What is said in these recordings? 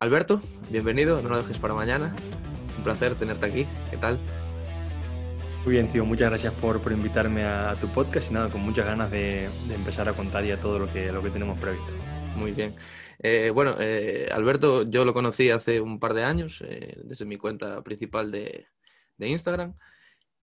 Alberto, bienvenido, no lo dejes para mañana. Un placer tenerte aquí. ¿Qué tal? Muy bien, tío, muchas gracias por, por invitarme a, tu podcast y nada, con muchas ganas de, empezar a contar ya todo lo que, lo que tenemos previsto. Muy bien. Eh, bueno, eh, Alberto, yo lo conocí hace un par de años, eh, desde mi cuenta principal de, de Instagram.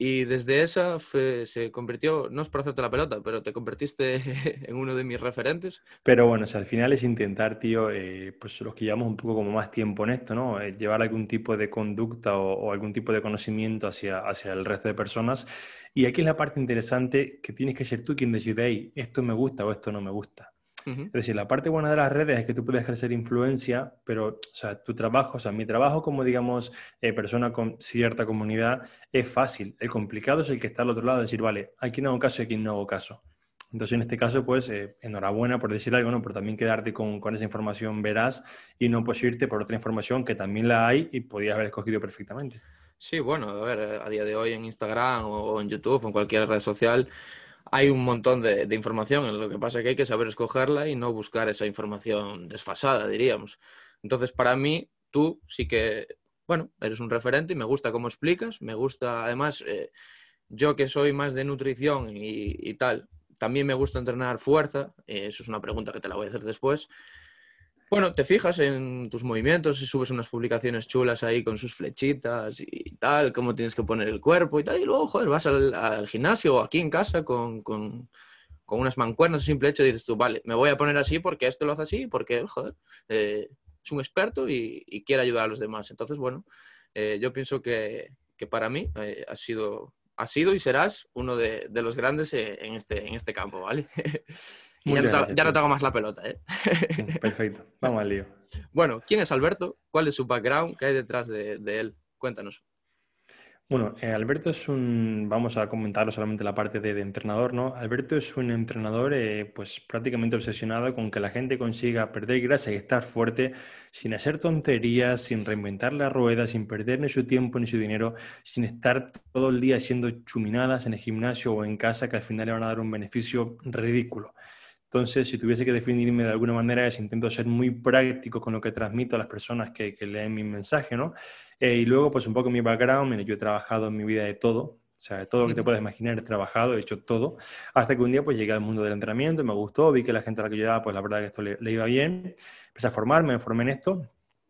Y desde esa se convirtió, no es por hacerte la pelota, pero te convertiste en uno de mis referentes. Pero bueno, al final es intentar, tío, eh, pues los que llevamos un poco como más tiempo en esto, ¿no? Eh, llevar algún tipo de conducta o, algún tipo de conocimiento hacia, hacia el resto de personas. Y aquí es la parte interesante que tienes que ser tú quien decide, esto me gusta o esto no me gusta. Es decir, la parte buena de las redes es que tú puedes ejercer influencia, pero, o sea, tu trabajo, o sea, mi trabajo como, digamos, eh, persona con cierta comunidad es fácil. El complicado es el que está al otro lado, decir, vale, ¿a quién hago caso y a quién no hago caso? Entonces, en este caso, pues, eh, enhorabuena por decir algo, ¿no? Pero también quedarte con, con, esa información verás y no pues irte por otra información que también la hay y podías haber escogido perfectamente. Sí, bueno, a ver, a día de hoy en Instagram o en YouTube o en cualquier red social hay un montón de, información, lo que pasa es que hay que saber escogerla y no buscar esa información desfasada, diríamos. Entonces, para mí, tú sí que, bueno, eres un referente y me gusta cómo explicas, me gusta, además, eh, yo que soy más de nutrición y, tal, también me gusta entrenar fuerza, eh, eso es una pregunta que te la voy a hacer después, bueno, te fijas en tus movimientos y subes unas publicaciones chulas ahí con sus flechitas y tal, cómo tienes que poner el cuerpo y tal, y luego, joder, vas al, gimnasio o aquí en casa con, con, unas mancuernas, simple hecho, y dices tú, vale, me voy a poner así porque este lo hace así, porque, joder, eh, es un experto y, quiere ayudar a los demás. Entonces, bueno, eh, yo pienso que, para mí eh, ha sido has sido y serás uno de, los grandes en este, en este campo, ¿vale? ya, no te, hago más la pelota, ¿eh? Perfecto, vamos al lío. Bueno, ¿quién es Alberto? ¿Cuál es su background? ¿Qué hay detrás de, él? Cuéntanos. Bueno, eh, Alberto es un, vamos a comentarlo solamente la parte de, entrenador, ¿no? Alberto es un entrenador eh, pues prácticamente obsesionado con que la gente consiga perder grasa y estar fuerte sin hacer tonterías, sin reinventar la rueda, sin perder ni su tiempo ni su dinero, sin estar todo el día haciendo chuminadas en el gimnasio o en casa que al final le van a dar un beneficio ridículo. Entonces, si tuviese que definirme de alguna manera, es intento ser muy práctico con lo que transmito a las personas que, leen mi mensaje, ¿no? Eh, y luego, pues un poco mi background, yo he trabajado en mi vida de todo, o sea, de todo lo que te puedes imaginar, he trabajado, he hecho todo, hasta que un día pues llegué al mundo del entrenamiento, me gustó, vi que la gente a la que yo daba, pues la verdad que esto le, iba bien, empecé a formarme, me formé en esto,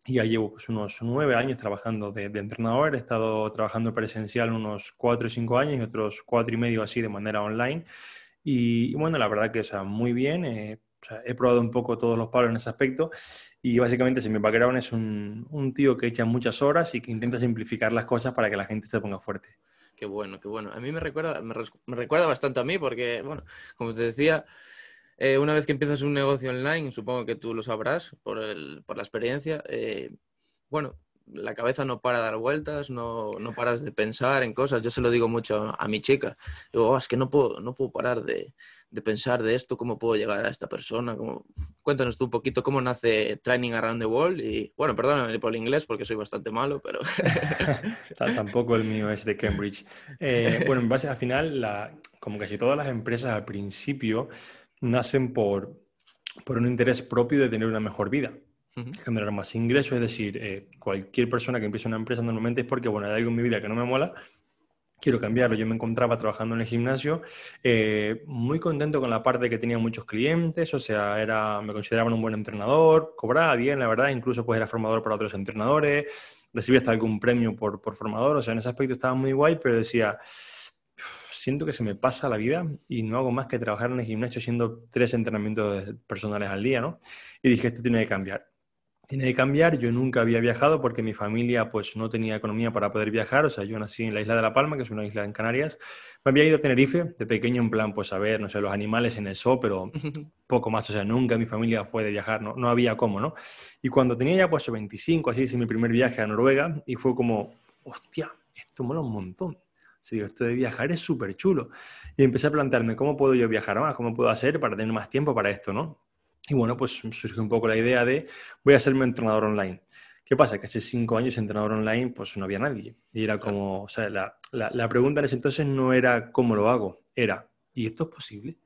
y ya llevo pues, unos nueve años trabajando de, entrenador. He estado trabajando presencial unos cuatro o cinco años y otros cuatro y medio así de manera online. Y, bueno, la verdad que, o sea, muy bien. Eh, he probado un poco todos los palos en ese aspecto y básicamente si mi background es un, un, tío que echa muchas horas y que intenta simplificar las cosas para que la gente se ponga fuerte. Qué bueno, qué bueno. A mí me recuerda, me, recuerda bastante a mí porque, bueno, como te decía, eh, una vez que empiezas un negocio online, supongo que tú lo sabrás por, el, por la experiencia, eh, bueno, la cabeza no para dar vueltas, no, no, paras de pensar en cosas. Yo se lo digo mucho a, mi chica. Digo, oh, es que no puedo, no puedo parar de, de, pensar de esto, cómo puedo llegar a esta persona. Cómo... Cuéntanos tú un poquito cómo nace Training Around the World. Y bueno, perdóname por el inglés porque soy bastante malo, pero... Tampoco el mío es de Cambridge. Eh, bueno, en base al final, la, como casi todas las empresas al principio nacen por, por un interés propio de tener una mejor vida generar más ingresos, es decir, eh, cualquier persona que empiece una empresa normalmente es porque, bueno, hay algo en mi vida que no me mola, quiero cambiarlo. Yo me encontraba trabajando en el gimnasio, eh, muy contento con la parte que tenía muchos clientes, o sea, era, me consideraban un buen entrenador, cobraba bien, la verdad, incluso pues era formador para otros entrenadores, recibía hasta algún premio por, por formador, o sea, en ese aspecto estaba muy guay, pero decía, siento que se me pasa la vida y no hago más que trabajar en el gimnasio haciendo tres entrenamientos personales al día, ¿no? Y dije, esto tiene que cambiar tiene que cambiar. Yo nunca había viajado porque mi familia pues no tenía economía para poder viajar. O sea, yo nací en la isla de La Palma, que es una isla en Canarias. Me había ido a Tenerife de pequeño en plan, pues a ver, no sé, los animales en el zoo, pero poco más. O sea, nunca mi familia fue de viajar, no, no había cómo, ¿no? Y cuando tenía ya pues 25, así hice mi primer viaje a Noruega y fue como, hostia, esto mola un montón. Sí, esto de viajar es súper chulo. Y empecé a plantearme, ¿cómo puedo yo viajar más? ¿Cómo puedo hacer para tener más tiempo para esto, no? Y bueno, pues surgió un poco la idea de voy a ser mi entrenador online. ¿Qué pasa? Que hace cinco años entrenador online pues no había nadie. Y era como, o sea, la, la, pregunta en ese entonces no era cómo lo hago, era, ¿y esto es posible?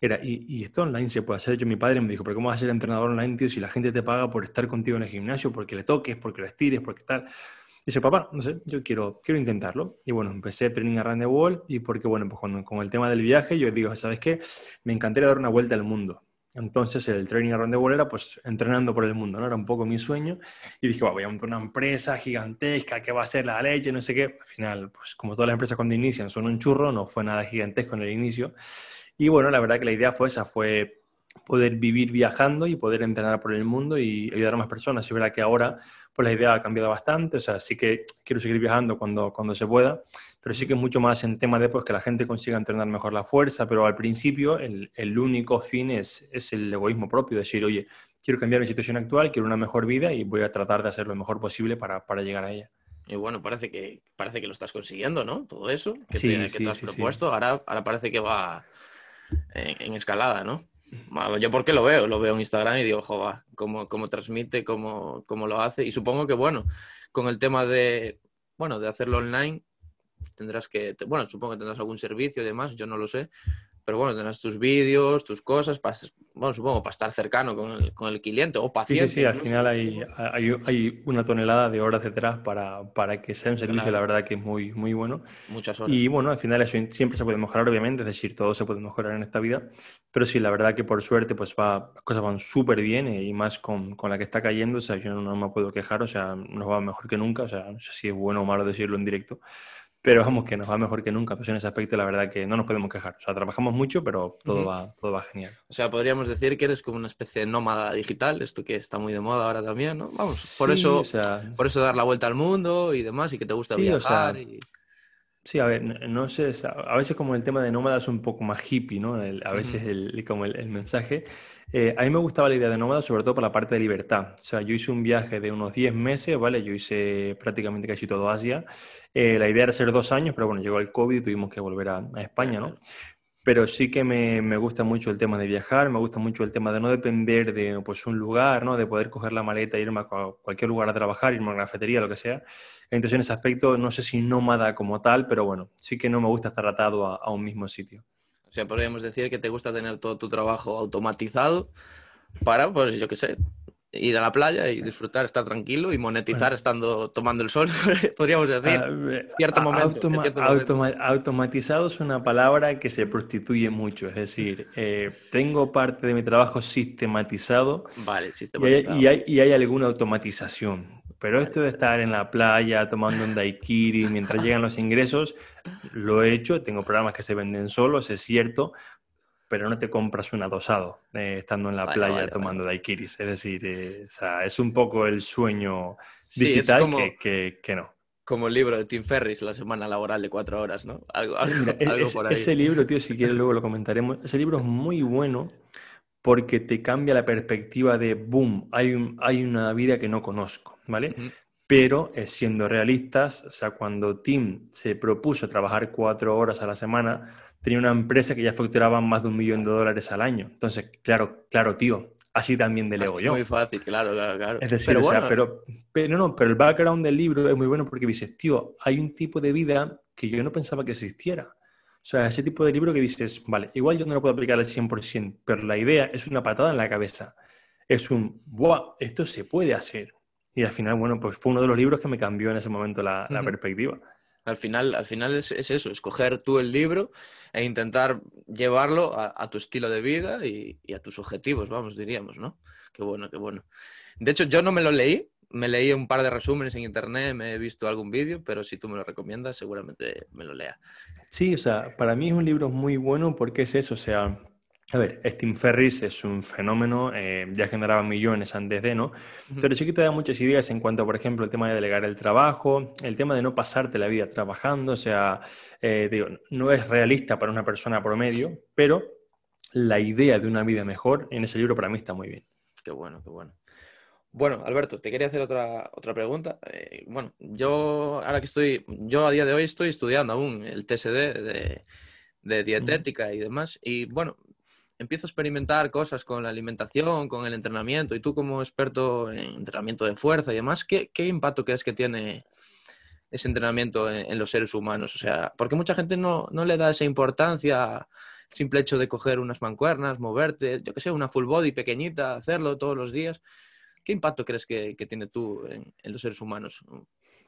era, ¿y, esto online se puede hacer? De hecho, mi padre me dijo, ¿pero cómo vas a ser entrenador online, tío, si la gente te paga por estar contigo en el gimnasio, porque le toques, porque lo estires, porque tal? dice, papá, no sé, yo quiero, quiero intentarlo. Y bueno, empecé Training Around the World y porque, bueno, pues cuando, con el tema del viaje, yo digo, ¿sabes qué? Me encantaría dar una vuelta al mundo. Entonces el Training Around the World era pues entrenando por el mundo, ¿no? Era un poco mi sueño. Y dije, voy a montar una empresa gigantesca que va a ser la leche, no sé qué. Al final, pues como todas las empresas cuando inician son un churro, no fue nada gigantesco en el inicio. Y bueno, la verdad que la idea fue esa, fue poder vivir viajando y poder entrenar por el mundo y ayudar a más personas. Es verdad que ahora pues la idea ha cambiado bastante, o sea, sí que quiero seguir viajando cuando, cuando se pueda, pero sí que es mucho más en tema de pues, que la gente consiga entrenar mejor la fuerza, pero al principio el, el único fin es, es el egoísmo propio, decir, oye, quiero cambiar mi situación actual, quiero una mejor vida y voy a tratar de hacer lo mejor posible para, para llegar a ella. Y bueno, parece que, parece que lo estás consiguiendo, ¿no? Todo eso que, te, que te has propuesto, Ahora, ahora parece que va en escalada, ¿no? Yo porque lo veo, lo veo en Instagram y digo, joder, cómo, cómo transmite, cómo, cómo, lo hace. Y supongo que, bueno, con el tema de, bueno, de hacerlo online, tendrás que, bueno, supongo que tendrás algún servicio y demás, yo no lo sé, pero bueno, tendrás tus vídeos, tus cosas, para, bueno, supongo, para estar cercano con el, con el cliente o paciente. Sí, sí, sí al final hay, hay, hay, una tonelada de horas detrás para, para que sea un servicio, la verdad que es muy, muy bueno. Muchas horas. Y bueno, al final eso siempre se puede mejorar, obviamente, es decir, todo se puede mejorar en esta vida, pero sí, la verdad que por suerte, pues va, las cosas van súper bien y más con, con, la que está cayendo, o sea, yo no me puedo quejar, o sea, nos va mejor que nunca, o sea, no sé si es bueno o malo decirlo en directo, pero vamos, que nos va mejor que nunca. Pues en ese aspecto, la verdad que no nos podemos quejar. O sea, trabajamos mucho, pero todo, va, todo va genial. O sea, podríamos decir que eres como una especie de nómada digital, esto que está muy de moda ahora también, ¿no? Vamos, por, eso, por eso dar la vuelta al mundo y demás, y que te gusta viajar. Sí, a ver, no sé, a veces como el tema de nómada es un poco más hippie, ¿no? a veces el, como el, mensaje. Eh, a mí me gustaba la idea de nómada, sobre todo por la parte de libertad. O sea, yo hice un viaje de unos 10 meses, ¿vale? Yo hice prácticamente casi todo Asia eh, la idea era ser dos años, pero bueno, llegó el COVID y tuvimos que volver a, España, ¿no? Pero sí que me, me, gusta mucho el tema de viajar, me gusta mucho el tema de no depender de pues, un lugar, ¿no? De poder coger la maleta e irme a cualquier lugar a trabajar, irme a una cafetería, lo que sea. Entonces, en ese aspecto, no sé si nómada como tal, pero bueno, sí que no me gusta estar atado a, a un mismo sitio. O sea, podríamos decir que te gusta tener todo tu trabajo automatizado para, pues yo qué sé, ir a la playa y disfrutar, estar tranquilo y monetizar estando tomando el sol, podríamos decir. Ah, cierto momento, automatizado es una palabra que se prostituye mucho, es decir, eh, tengo parte de mi trabajo sistematizado, vale, sistematizado. Y, hay, y, hay, alguna automatización. Pero esto de estar en la playa tomando un daiquiri mientras llegan los ingresos, lo he hecho, tengo programas que se venden solos, es cierto, pero no te compras un adosado eh, estando en la playa tomando daiquiris. Es decir, eh, es un poco el sueño digital que, que, no. Como el libro de Tim Ferris, la semana laboral de cuatro horas, ¿no? Algo, por ahí. Ese libro, tío, si quieres luego lo comentaremos. Ese libro es muy bueno porque te cambia la perspectiva de, boom, hay, un, hay una vida que no conozco, ¿vale? Pero eh, siendo realistas, o sea, cuando Tim se propuso trabajar cuatro horas a la semana, tenía una empresa que ya facturaba más de un millón de dólares al año. Entonces, claro, claro, tío, así también delego yo. Muy fácil, claro, claro, claro. Es decir, pero, o sea, pero, pero, no, pero el background del libro es muy bueno porque dices, tío, hay un tipo de vida que yo no pensaba que existiera. O sea, ese tipo de libro que dices, vale, igual yo no lo puedo aplicar al 100%, pero la idea es una patada en la cabeza. Es un, ¡buah! Esto se puede hacer. Y al final, bueno, pues fue uno de los libros que me cambió en ese momento la, la perspectiva. Al final, al final es, eso, escoger tú el libro e intentar llevarlo a, tu estilo de vida y, a tus objetivos, vamos, diríamos, ¿no? Qué bueno, qué bueno. De hecho, yo no me lo leí, me leí un par de resúmenes en internet, me he visto algún vídeo, pero si tú me lo recomiendas, seguramente me lo lea. Sí, o sea, para mí es un libro muy bueno porque es eso, o sea, a ver, Steam Ferris es un fenómeno, eh, ya generaba millones antes de, ¿no? Pero sí que te da muchas ideas en cuanto, por ejemplo, el tema de delegar el trabajo, el tema de no pasarte la vida trabajando, o sea, eh, digo, no es realista para una persona promedio, pero la idea de una vida mejor en ese libro para mí está muy bien. Qué bueno, qué bueno. Bueno, Alberto, te quería hacer otra, otra pregunta. Eh, bueno, yo ahora que estoy, yo a día de hoy estoy estudiando aún el TSD de, de dietética y demás, y bueno, empiezo a experimentar cosas con la alimentación, con el entrenamiento, y tú como experto en entrenamiento de fuerza y demás, ¿qué, impacto crees que tiene ese entrenamiento en, los seres humanos? O sea, porque mucha gente no, le da esa importancia simple hecho de coger unas mancuernas, moverte, yo que sé, una full body pequeñita, hacerlo todos los días. ¿Qué impacto crees que, que tiene tú en, los seres humanos?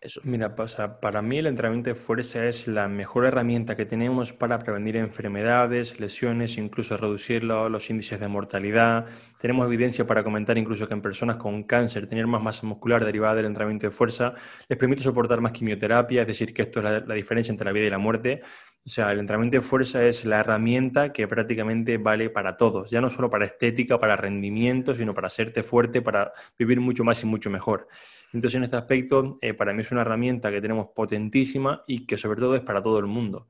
Eso. Mira, para mí el entrenamiento de fuerza es la mejor herramienta que tenemos para prevenir enfermedades, lesiones, incluso reducir los índices de mortalidad. Tenemos evidencia para comentar incluso que en personas con cáncer tener más masa muscular derivada del entrenamiento de fuerza les permite soportar más quimioterapia, es decir, que esto es la diferencia entre la vida y la muerte. O sea, el entrenamiento de fuerza es la herramienta que prácticamente vale para todos, ya no solo para estética, para rendimiento, sino para hacerte fuerte, para vivir mucho más y mucho mejor. Entonces, en este aspecto, eh, para mí es una herramienta que tenemos potentísima y que sobre todo es para todo el mundo.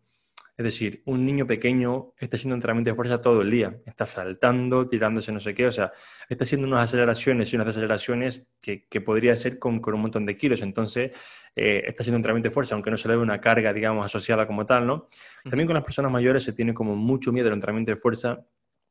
Es decir, un niño pequeño está haciendo entrenamiento de fuerza todo el día, está saltando, tirándose no sé qué, o sea, está haciendo unas aceleraciones y unas aceleraciones que, que podría ser con, con, un montón de kilos. Entonces, eh, está haciendo entrenamiento de fuerza, aunque no se le ve una carga, digamos, asociada como tal, ¿no? También con las personas mayores se tiene como mucho miedo al entrenamiento de fuerza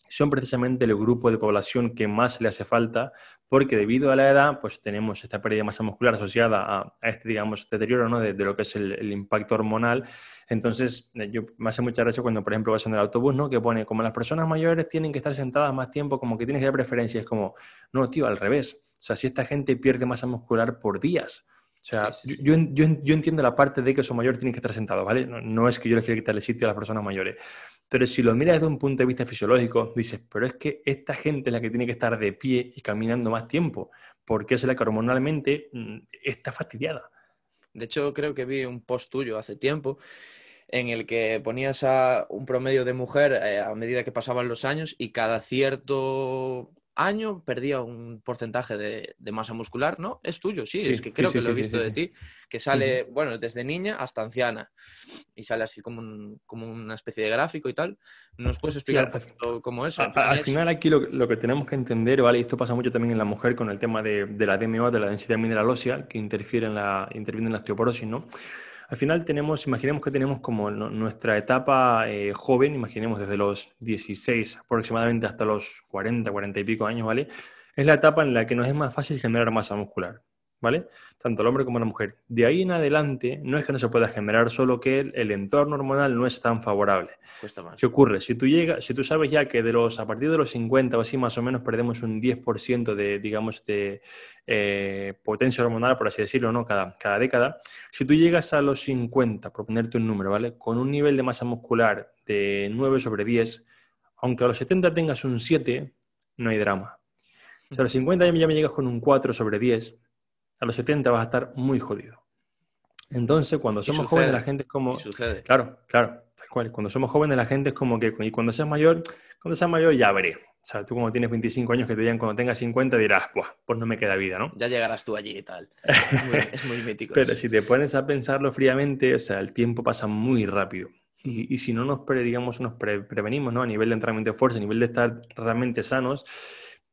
son precisamente el grupo de población que más le hace falta, porque debido a la edad, pues tenemos esta pérdida de masa muscular asociada a, este, digamos, deterioro ¿no? de, lo que es el, impacto hormonal. Entonces, eh, yo me hace mucha gracia cuando, por ejemplo, vas en el autobús, ¿no? Que pone, como las personas mayores tienen que estar sentadas más tiempo, como que tienes que dar preferencia. Es como, no, tío, al revés. O sea, si esta gente pierde masa muscular por días, o sea, Yo, yo, yo, entiendo la parte de que son mayores tienen que estar sentados, ¿vale? No, no, es que yo les quiera quitarle sitio a las personas mayores. Pero si lo miras desde un punto de vista fisiológico, dices, pero es que esta gente es la que tiene que estar de pie y caminando más tiempo, porque es la que hormonalmente mm, está fastidiada. De hecho, creo que vi un post tuyo hace tiempo en el que ponías a un promedio de mujer eh, a medida que pasaban los años y cada cierto año perdía un porcentaje de, masa muscular, ¿no? Es tuyo, sí, es que creo que lo he visto de ti, que sale, bueno, desde niña hasta anciana y sale así como, como una especie de gráfico y tal. ¿Nos puedes explicar cómo es? al final aquí lo, que tenemos que entender, ¿vale? Y esto pasa mucho también en la mujer con el tema de, la DMO, de la densidad mineral ósea, que interfiere en la, interviene en la osteoporosis, ¿no? Al final tenemos, imaginemos que tenemos como nuestra etapa eh, joven, imaginemos desde los 16 aproximadamente hasta los 40, 40 y pico años, ¿vale? Es la etapa en la que nos es más fácil generar masa muscular. ¿Vale? Tanto el hombre como la mujer. De ahí en adelante, no es que no se pueda generar, solo que el, entorno hormonal no es tan favorable. Cuesta más. ¿Qué ocurre? Si tú, llegas, si tú sabes ya que de los, a partir de los 50 o así más o menos perdemos un 10% de, digamos, de eh, potencia hormonal, por así decirlo, ¿no? Cada, cada década. Si tú llegas a los 50, por ponerte un número, ¿vale? Con un nivel de masa muscular de 9 sobre 10, aunque a los 70 tengas un 7, no hay drama. Si a los 50 ya me llegas con un 4 sobre 10, a los 70 vas a estar muy jodido. Entonces, cuando somos jóvenes, la gente es como... Claro, claro, tal cual. Cuando somos jóvenes, la gente es como que... Y cuando seas mayor, cuando seas mayor ya veré. O sea, tú como tienes 25 años que te digan cuando tengas 50 dirás, pues no me queda vida, ¿no? Ya llegarás tú allí y tal. Es muy, es muy mítico. Pero si te pones a pensarlo fríamente, o sea, el tiempo pasa muy rápido. Y, y si no nos, digamos, nos prevenimos, ¿no? A nivel de entrenamiento de fuerza, a nivel de estar realmente sanos,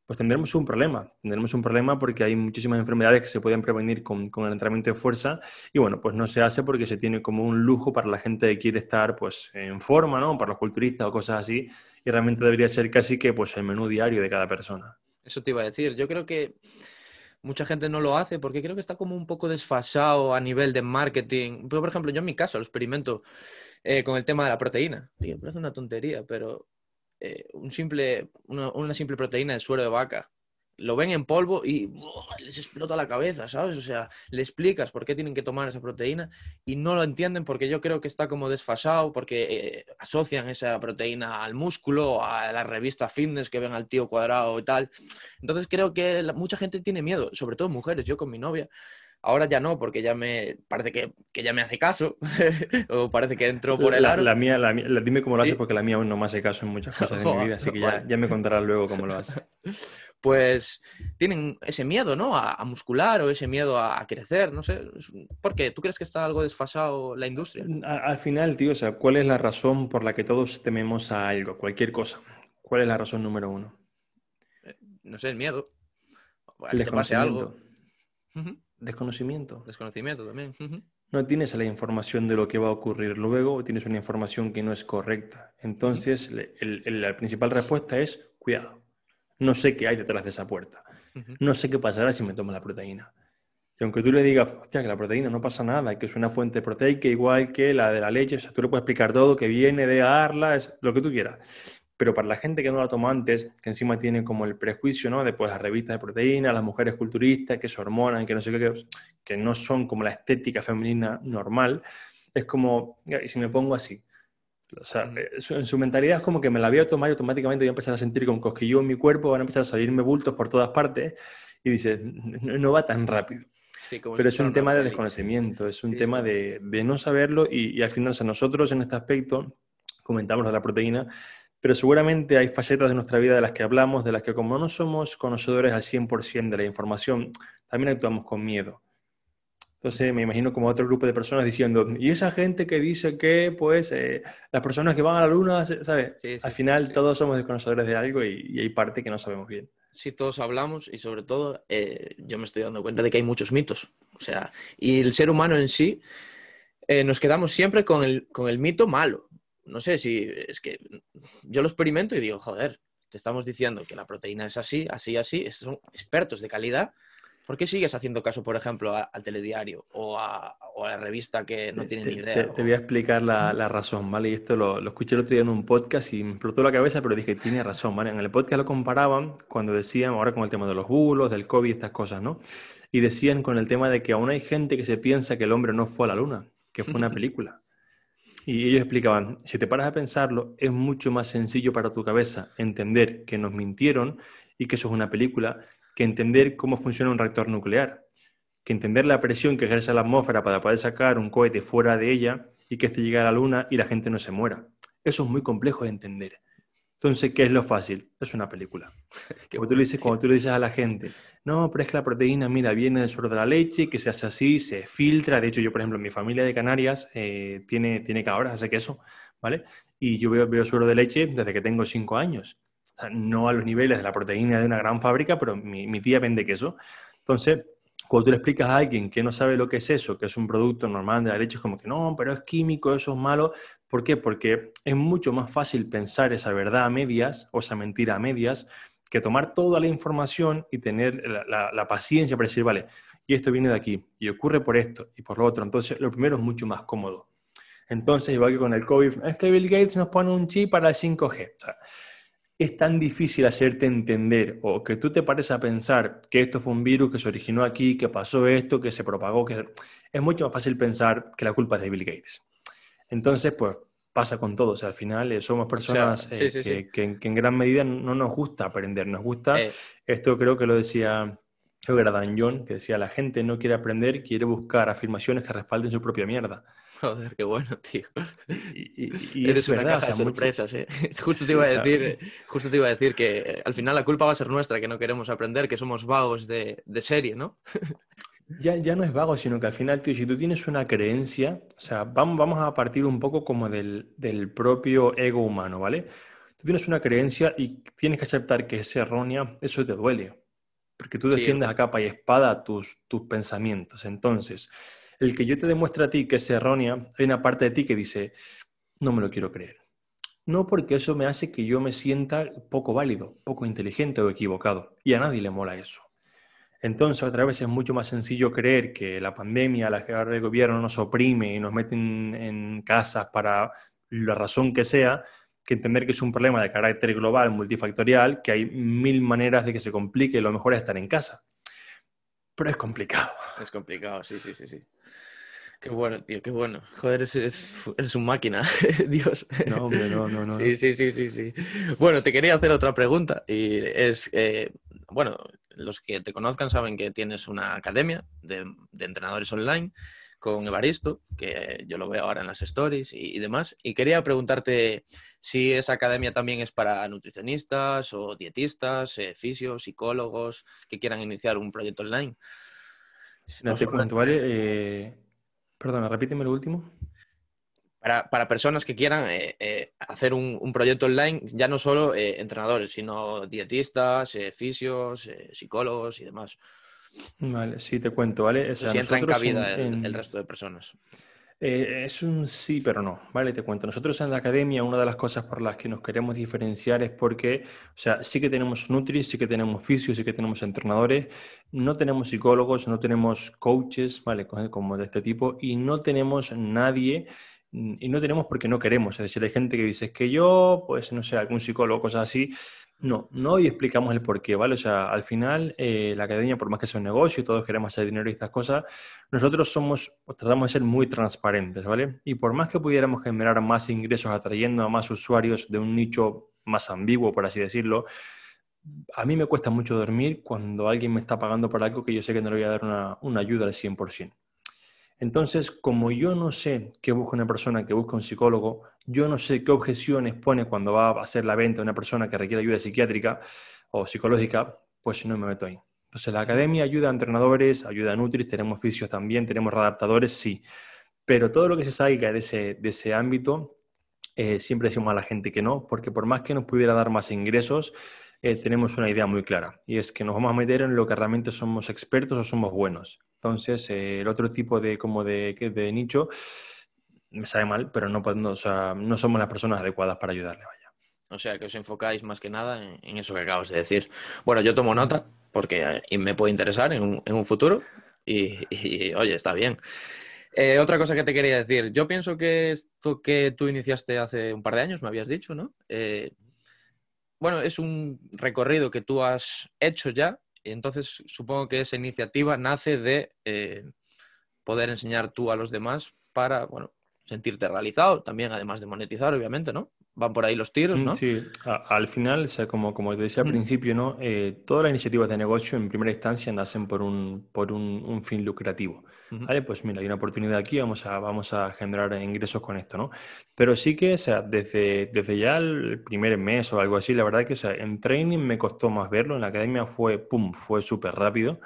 pues tendremos un problema. Tendremos un problema porque hay muchísimas enfermedades que se pueden prevenir con, con, el entrenamiento de fuerza y bueno, pues no se hace porque se tiene como un lujo para la gente que quiere estar pues en forma, ¿no? Para los culturistas o cosas así y realmente debería ser casi que pues el menú diario de cada persona. Eso te iba a decir. Yo creo que mucha gente no lo hace porque creo que está como un poco desfasado a nivel de marketing. Por ejemplo, yo en mi caso lo experimento eh, con el tema de la proteína. Tío, parece una tontería, pero eh, un simple, una, simple proteína de suero de vaca. Lo ven en polvo y les explota la cabeza, ¿sabes? O sea, le explicas por qué tienen que tomar esa proteína y no lo entienden porque yo creo que está como desfasado, porque eh, asocian esa proteína al músculo, a la revista fitness que ven al tío cuadrado y tal. Entonces creo que mucha gente tiene miedo, sobre todo mujeres. Yo con mi novia Ahora ya no, porque ya me parece que, ya me hace caso, o parece que entró por el aro. La, mía, la, dime cómo lo haces, porque la mía aún no me hace caso en muchas cosas de mi vida, así que ya, ya, me contarás luego cómo lo hace. Pues tienen ese miedo, ¿no? A, muscular o ese miedo a, crecer, no sé. ¿Por qué? ¿Tú crees que está algo desfasado la industria? Al final, tío, o sea, ¿cuál es la razón por la que todos tememos a algo, cualquier cosa? ¿Cuál es la razón número uno? Eh, no sé, el miedo. el que pase algo. Desconocimiento. Desconocimiento también. No tienes la información de lo que va a ocurrir luego o tienes una información que no es correcta. Entonces, la principal respuesta es cuidado. No sé qué hay detrás de esa puerta. No sé qué pasará si me tomo la proteína. Y aunque tú le digas, hostia, que la proteína no pasa nada, que es una fuente proteica igual que la de la leche, o sea, tú le puedes explicar todo, que viene de Arla, es lo que tú quieras. Pero para la gente que no la tomó antes, que encima tiene como el prejuicio, ¿no? De pues, las revistas de proteína, las mujeres culturistas, que se hormonan, que no sé qué, que, no son como la estética femenina normal, es como, y si me pongo así, o sea, mm. eh, en su mentalidad es como que me la voy a tomar y automáticamente voy a empezar a sentir como cosquillo en mi cuerpo, van a empezar a salirme bultos por todas partes y dice, no, va tan rápido. Pero es un tema de desconocimiento, es un tema de, no saberlo y, al final, o nosotros en este aspecto comentamos de la proteína, pero seguramente hay facetas de nuestra vida de las que hablamos, de las que como no somos conocedores al 100% de la información, también actuamos con miedo. Entonces me imagino como otro grupo de personas diciendo, y esa gente que dice que, pues, eh, las personas que van a la luna, ¿sabes? Al final todos somos desconocedores de algo y, hay parte que no sabemos bien. Sí, todos hablamos y sobre todo eh, yo me estoy dando cuenta de que hay muchos mitos. O sea, y el ser humano en sí, eh, nos quedamos siempre con el, con el mito malo. No sé si es que yo lo experimento y digo, joder, te estamos diciendo que la proteína es así, así, así, son expertos de calidad ¿Por qué sigues haciendo caso, por ejemplo, al telediario o a, la revista que no tiene ni idea? Te, voy a explicar la, razón, ¿vale? Y esto lo, escuché el otro día en un podcast y me explotó la cabeza, pero dije, tiene razón, ¿vale? En el podcast lo comparaban cuando decían, ahora con el tema de los bulos, del COVID, estas cosas, ¿no? Y decían con el tema de que aún hay gente que se piensa que el hombre no fue a la luna, que fue una película. Y ellos explicaban, si te paras a pensarlo, es mucho más sencillo para tu cabeza entender que nos mintieron y que eso es una película que entender cómo funciona un reactor nuclear, que entender la presión que ejerce la atmósfera para poder sacar un cohete fuera de ella y que este llegue a la Luna y la gente no se muera. Eso es muy complejo de entender. Entonces, ¿qué es lo fácil? Es una película. Como tú, le dices, cuando tú le dices a la gente, no, pero es que la proteína, mira, viene del suelo de la leche, que se hace así, se filtra. De hecho, yo, por ejemplo, mi familia de Canarias eh, tiene, tiene cabras, hace queso, ¿vale? Y yo veo, veo suero de leche desde que tengo cinco años no a los niveles de la proteína de una gran fábrica, pero mi, tía vende queso. Entonces, cuando tú le explicas a alguien que no sabe lo que es eso, que es un producto normal de la leche, es como que no, pero es químico, eso es malo. ¿Por qué? Porque es mucho más fácil pensar esa verdad a medias o esa mentira a medias que tomar toda la información y tener la, paciencia para decir, vale, y esto viene de aquí, y ocurre por esto y por lo otro. Entonces, lo primero es mucho más cómodo. Entonces, igual que con el COVID, es que Bill Gates nos pone un chip para el 5G. O sea, es tan difícil hacerte entender o que tú te pares a pensar que esto fue un virus que se originó aquí, que pasó esto, que se propagó, que es mucho más fácil pensar que la culpa es de Bill Gates. Entonces, pues pasa con todos. al final eh, somos personas eh, que, en gran medida no nos gusta aprender, nos gusta, eh. esto creo que lo decía, creo que era Dan John, que decía, la gente no quiere aprender, quiere buscar afirmaciones que respalden su propia mierda. Joder, qué bueno, tío. Y, Eres una caja de sorpresas, ¿eh? Justo te, iba a decir, justo te iba a decir que eh, al final la culpa va a ser nuestra, que no queremos aprender, que somos vagos de, serie, ¿no? Ya, ya, no es vago, sino que al final, tío, si tú tienes una creencia, o sea, vamos, vamos a partir un poco como del, del, propio ego humano, ¿vale? Tú tienes una creencia y tienes que aceptar que es errónea, eso te duele, porque tú defiendes a capa y espada tus, tus pensamientos. Entonces, el que yo te demuestre a ti que es errónea, hay una parte de ti que dice, no me lo quiero creer. No porque eso me hace que yo me sienta poco válido, poco inteligente o equivocado. Y a nadie le mola eso. Entonces, otra vez es mucho más sencillo creer que la pandemia, la que ahora el gobierno nos oprime y nos mete en casas para la razón que sea, que entender que es un problema de carácter global, multifactorial, que hay mil maneras de que se complique y lo mejor es estar en casa. Pero es complicado. Es complicado, sí, sí, sí, sí. Qué bueno, tío, qué bueno. Joder, eres, eres un máquina, Dios. No, hombre, no, no, no. Sí, sí, sí, sí, sí. Bueno, te quería hacer otra pregunta y es, eh, bueno, los que te conozcan saben que tienes una academia de, entrenadores online con Evaristo, que yo lo veo ahora en las stories y, demás. Y quería preguntarte si esa academia también es para nutricionistas o dietistas, eh, fisios, psicólogos que quieran iniciar un proyecto online. No, te Perdona, repíteme lo último. Para, personas que quieran eh, eh, hacer un, proyecto online, ya no solo eh, entrenadores, sino dietistas, fisios, psicólogos y demás. Vale, sí te cuento, ¿vale? si entra en cabida el, resto de personas. Eh, es un sí, pero no, ¿vale? Te cuento. Nosotros en la academia, una de las cosas por las que nos queremos diferenciar es porque, o sea, sí que tenemos Nutri, sí que tenemos fisios, sí que tenemos entrenadores, no tenemos psicólogos, no tenemos coaches, ¿vale? Como de este tipo, y no tenemos nadie y no tenemos porque no queremos. Es decir, hay gente que dice, es que yo, pues no sé, algún psicólogo, cosas así, no, no y explicamos el por qué, ¿vale? O sea, al final, eh, la academia, por más que sea un negocio, todos queremos hacer dinero y estas cosas, nosotros somos, tratamos de ser muy transparentes, ¿vale? Y por más que pudiéramos generar más ingresos atrayendo a más usuarios de un nicho más ambiguo, por así decirlo, a mí me cuesta mucho dormir cuando alguien me está pagando por algo que yo sé que no le voy a dar una, una ayuda al 100%. Entonces, como yo no sé qué busca una persona que busca un psicólogo, yo no sé qué objeciones pone cuando va a hacer la venta una persona que requiere ayuda psiquiátrica o psicológica, pues no me meto ahí. Entonces, la academia ayuda a entrenadores, ayuda a Nutris, tenemos oficios también, tenemos adaptadores, sí. Pero todo lo que se salga de ese, de ese ámbito, eh, siempre decimos a la gente que no, porque por más que nos pudiera dar más ingresos, eh, tenemos una idea muy clara y es que nos vamos a meter en lo que realmente somos expertos o somos buenos. Entonces, eh, el otro tipo de, como de, de, nicho me sabe mal, pero no, no somos las personas adecuadas para ayudarle. Vaya. O sea, que os enfocáis más que nada en, eso que acabas de decir. Bueno, yo tomo nota porque eh, me puede interesar en un, en un futuro y, oye, está bien. otra cosa que te quería decir, yo pienso que esto que tú iniciaste hace un par de años, me habías dicho, ¿no? bueno, es un recorrido que tú has hecho ya, entonces supongo que esa iniciativa nace de eh, poder enseñar tú a los demás para, bueno, sentirte realizado, también además de monetizar, obviamente, ¿no? Van por ahí los tiros, ¿no? Sí, al final, o sea, como, como te decía al principio, ¿no? Eh, todas las iniciativas de negocio en primera instancia nacen por un, por un, fin lucrativo. ¿Vale? Pues mira, hay una oportunidad aquí, vamos a, vamos a generar ingresos con esto, ¿no? Pero sí que, o sea, desde, desde ya el primer mes o algo así, la verdad que, o sea, en training me costó más verlo, en la academia fue, pum, fue súper rápido.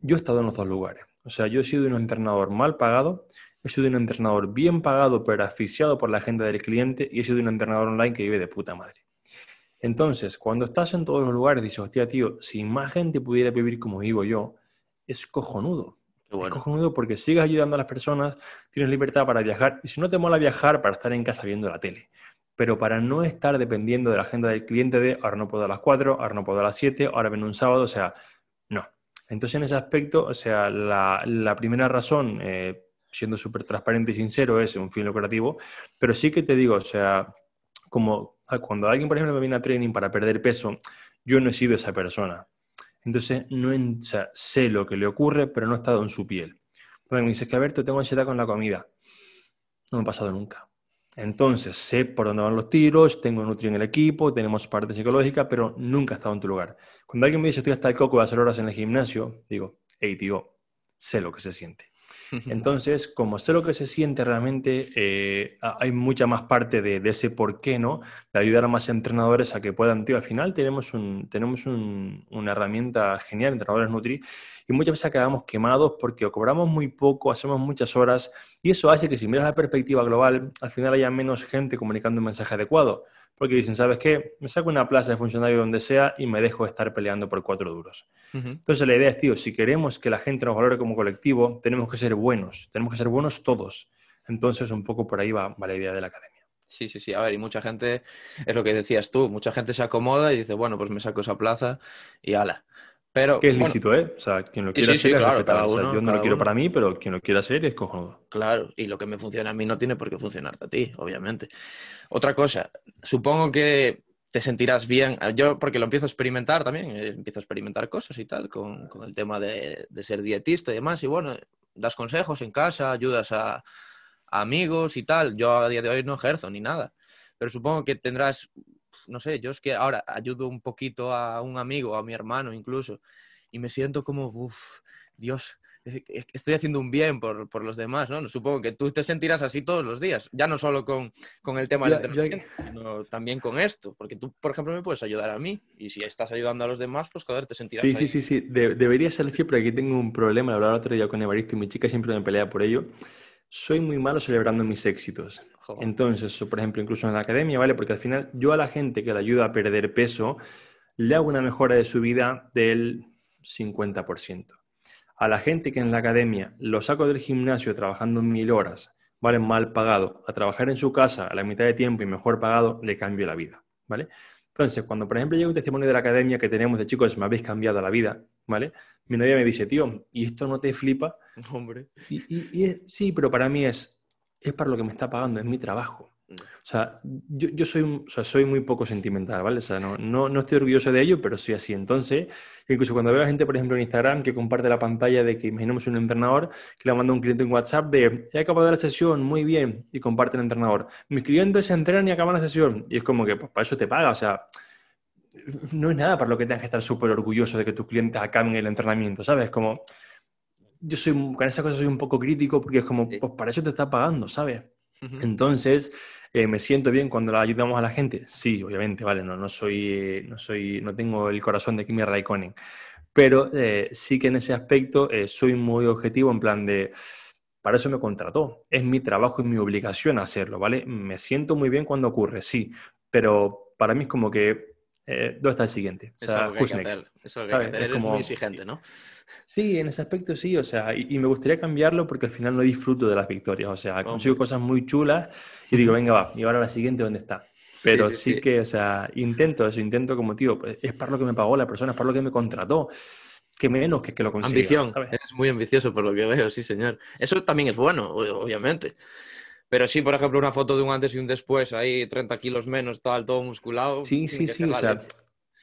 Yo he estado en los dos lugares. O sea, yo he sido un entrenador mal pagado he sido un entrenador bien pagado pero asfixiado por la agenda del cliente y he sido un entrenador online que vive de puta madre. Entonces, cuando estás en todos los lugares, dices, hostia, tío, si más gente pudiera vivir como vivo yo, es cojonudo. Es cojonudo porque sigues ayudando a las personas, tienes libertad para viajar y si no te mola viajar, para estar en casa viendo la tele. Pero para no estar dependiendo de la agenda del cliente de ahora no puedo a las 4, ahora no puedo a las 7, ahora ven un sábado, o sea, no. Entonces, en ese aspecto, o sea, la, primera razón eh, siendo súper transparente y sincero, es un fin lucrativo, pero sí que te digo, o sea, como cuando alguien, por ejemplo, me viene a training para perder peso, yo no he sido esa persona. Entonces, no sea, sé lo que le ocurre, pero no he estado en su piel. Bueno, me dices que, a ver, tengo ansiedad con la comida. No me ha pasado nunca. Entonces, sé por dónde van los tiros, tengo Nutri en el equipo, tenemos parte psicológica, pero nunca he estado en tu lugar. Cuando alguien me dice, estoy hasta el coco de hacer horas en el gimnasio, digo, hey, tío, sé lo que se siente. Entonces, como sé lo que se siente realmente, eh, hay mucha más parte de, ese por qué, ¿no? De ayudar a más entrenadores a que puedan, tío, al final tenemos, un, tenemos una herramienta genial, entrenadores Nutri, y muchas veces quedamos quemados porque cobramos muy poco, hacemos muchas horas, y eso hace que si miras la perspectiva global, al final haya menos gente comunicando un mensaje adecuado porque dicen, ¿sabes qué? Me saco una plaza de funcionario donde sea y me dejo de estar peleando por cuatro duros. Entonces la idea es, tío, si queremos que la gente nos valore como colectivo, tenemos que ser buenos, tenemos que ser buenos todos. Entonces un poco por ahí va, la idea de la academia. Sí, sí, sí. A ver, y mucha gente, es lo que decías tú, mucha gente se acomoda y dice, bueno, pues me saco esa plaza y ala. Pero, que es lícito, ¿eh? O sea, quien lo quiera hacer claro, yo no lo quiero para mí, pero quien lo quiera hacer es cojonudo. Claro, y lo que me funciona a mí no tiene por qué funcionarte a ti, obviamente. Otra cosa, supongo que te sentirás bien. Yo, porque lo empiezo a experimentar también, eh, empiezo a experimentar cosas y tal, con, el tema de, ser dietista y demás. Y bueno, das consejos en casa, ayudas a, a amigos y tal. Yo a día de hoy no ejerzo ni nada. Pero supongo que tendrás no sé, yo es que ahora ayudo un poquito a un amigo, a mi hermano incluso, y me siento como, uff, Dios, estoy haciendo un bien por, por, los demás, ¿no? Supongo que tú te sentirás así todos los días, ya no solo con, con el tema del entrenamiento, sino también con esto, porque tú, por ejemplo, me puedes ayudar a mí, y si estás ayudando a los demás, pues joder, te sentirás Sí, sí, sí, sí, debería ser siempre, aquí tengo un problema, hablaba otro día con Evaristo y mi chica siempre me pelea por ello, soy muy malo celebrando mis éxitos. Entonces, por ejemplo, incluso en la academia, ¿vale? Porque al final yo a la gente que le ayuda a perder peso, le hago una mejora de su vida del 50%. A la gente que en la academia lo saco del gimnasio trabajando mil horas ¿vale? Mal pagado, a trabajar en su casa a la mitad de tiempo y mejor pagado, le cambio la vida, ¿vale? Entonces, cuando por ejemplo llega un testimonio de la academia que tenemos de chicos, me habéis cambiado la vida, ¿vale? Mi novia me dice, tío, ¿y esto no te flipa? Hombre. Y, sí, pero para mí es, es para lo que me está pagando, es mi trabajo. Mm. O sea, yo, soy, soy muy poco sentimental, ¿vale? O sea, no, no, estoy orgulloso de ello, pero soy así. Entonces, incluso cuando veo a gente, por ejemplo, en Instagram que comparte la pantalla de que imaginemos un entrenador que le manda un cliente en WhatsApp de he acabado la sesión, muy bien, y comparte el entrenador. Mis clientes se entrenan y acaban la sesión. Y es como que, pues para eso te paga. O sea, no es nada para lo que tengas que estar súper orgulloso de que tus clientes acaben el entrenamiento, ¿sabes? Como, yo soy, con esa cosa soy un poco crítico porque es como, pues para eso te está pagando, ¿sabes? Entonces, eh, ¿me siento bien cuando la ayudamos a la gente? Sí, obviamente, vale, no, no soy, no soy, no tengo el corazón de Kimi Raikkonen, pero eh, sí que en ese aspecto eh, soy muy objetivo en plan de, para eso me contrató, es mi trabajo y mi obligación hacerlo, ¿vale? Me siento muy bien cuando ocurre, sí, pero para mí es como que eh, ¿dónde está el siguiente? O sea, Eso es lo que hay que hacer. como... muy exigente, ¿no? Sí, en ese aspecto sí, o sea, y, me gustaría cambiarlo porque al final no disfruto de las victorias, o sea, consigo cosas muy chulas y digo, venga, va, y ahora la siguiente, ¿dónde está? Pero sí, que, o sea, intento eso, intento como, tío, pues, es para lo que me pagó la persona, es para lo que me contrató, que menos que que lo consiga. Ambición, eres muy ambicioso por lo que veo, sí, señor. Eso también es bueno, obviamente. Pero sí, por ejemplo, una foto de un antes y un después, ahí 30 kilos menos, tal, todo musculado. Sí, sí, sí, o sea,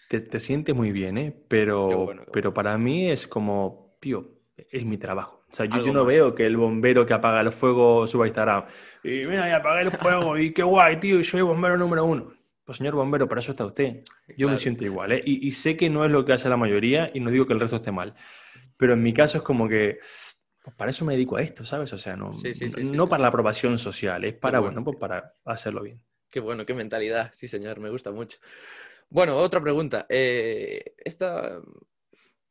te, te sientes muy bien, ¿eh? Pero, pero para mí es como, tío, es mi trabajo. O sea, yo, no veo que el bombero que apaga el fuego suba a Instagram. Y mira, y apagué el fuego y qué guay, tío, y soy bombero número uno. Pues señor bombero, para eso está usted. Yo me siento igual, ¿eh? Y, y, sé que no es lo que hace la mayoría y no digo que el resto esté mal. Pero en mi caso es como que para eso me dedico a esto, ¿sabes? O sea, no, no para la aprobación social, es para, bueno, pues para hacerlo bien. Qué bueno, qué mentalidad, sí señor, me gusta mucho. Bueno, otra pregunta. Eh, esta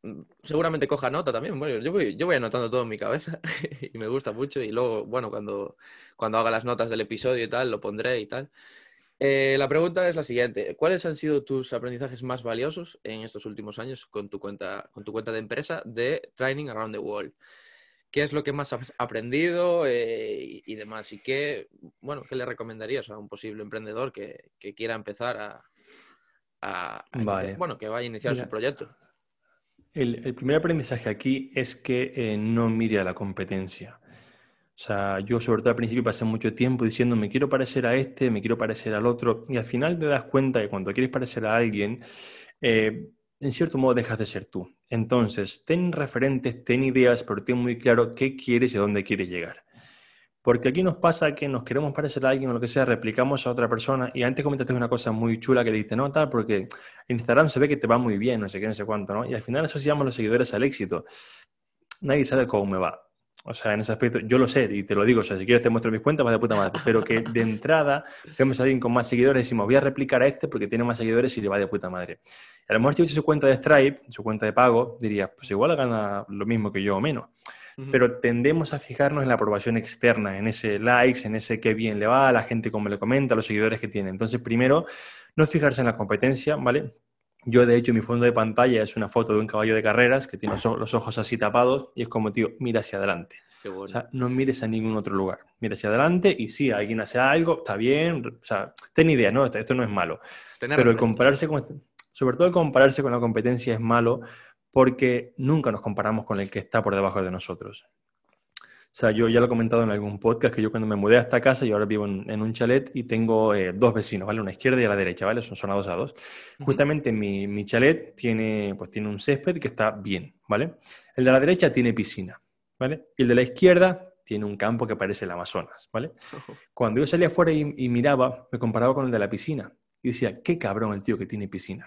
mm, seguramente coja nota también. Bueno, yo voy, yo voy anotando todo en mi cabeza y me gusta mucho. Y luego, bueno, cuando, cuando haga las notas del episodio y tal, lo pondré y tal. Eh, la pregunta es la siguiente. ¿Cuáles han sido tus aprendizajes más valiosos en estos últimos años con tu cuenta, con tu cuenta de empresa de Training Around the World? Qué es lo que más has aprendido eh, y, demás. Y qué, bueno, qué le recomendarías a un posible emprendedor que, quiera empezar a, bueno, que vaya a iniciar su proyecto. El, primer aprendizaje aquí es que eh, no mire a la competencia. O sea, yo sobre todo al principio pasé mucho tiempo diciendo me quiero parecer a este, me quiero parecer al otro, y al final te das cuenta que cuando quieres parecer a alguien, eh, en cierto modo dejas de ser tú. Entonces, ten referentes, ten ideas, pero ten muy claro qué quieres y a dónde quieres llegar. Porque aquí nos pasa que nos queremos parecer a alguien o lo que sea, replicamos a otra persona y antes comentaste una cosa muy chula que dijiste, no, tal, porque Instagram se ve que te va muy bien, no sé qué, no sé cuánto, ¿no? Y al final asociamos los seguidores al éxito. Nadie sabe cómo me va. O sea, en ese aspecto, yo lo sé y te lo digo, o sea, si quieres te muestro mis cuentas, vas de puta madre, pero que de entrada vemos a alguien con más seguidores y decimos, voy a replicar a este porque tiene más seguidores y le va de puta madre. A lo mejor si hubiese su cuenta de Stripe, su cuenta de pago, dirías, pues igual gana lo mismo que yo o menos. Pero tendemos a fijarnos en la aprobación externa, en ese likes, en ese qué bien le va, la gente cómo le comenta, los seguidores que tiene. Entonces, primero, no fijarse en la competencia, ¿vale? Yo, de hecho, mi fondo de pantalla es una foto de un caballo de carreras que tiene los ojos así tapados y es como, tío, mira hacia adelante. O sea, no mires a ningún otro lugar. Mira hacia adelante y si alguien hace algo, está bien. O sea, ten idea, ¿no? Esto, no es malo. Pero el compararse con, sobre todo el compararse con la competencia es malo porque nunca nos comparamos con el que está por debajo de nosotros. O sea, yo ya lo he comentado en algún podcast que yo cuando me mudé a esta casa, y ahora vivo en, un chalet y tengo eh, dos vecinos, ¿vale? Una izquierda y a la derecha, ¿vale? Son, son a dos a dos. Justamente mi, mi, chalet tiene, pues, tiene un césped que está bien, ¿vale? El de la derecha tiene piscina, ¿vale? Y el de la izquierda tiene un campo que parece el Amazonas, ¿vale? Cuando yo salía afuera y, y miraba, me comparaba con el de la piscina y decía, qué cabrón el tío que tiene piscina.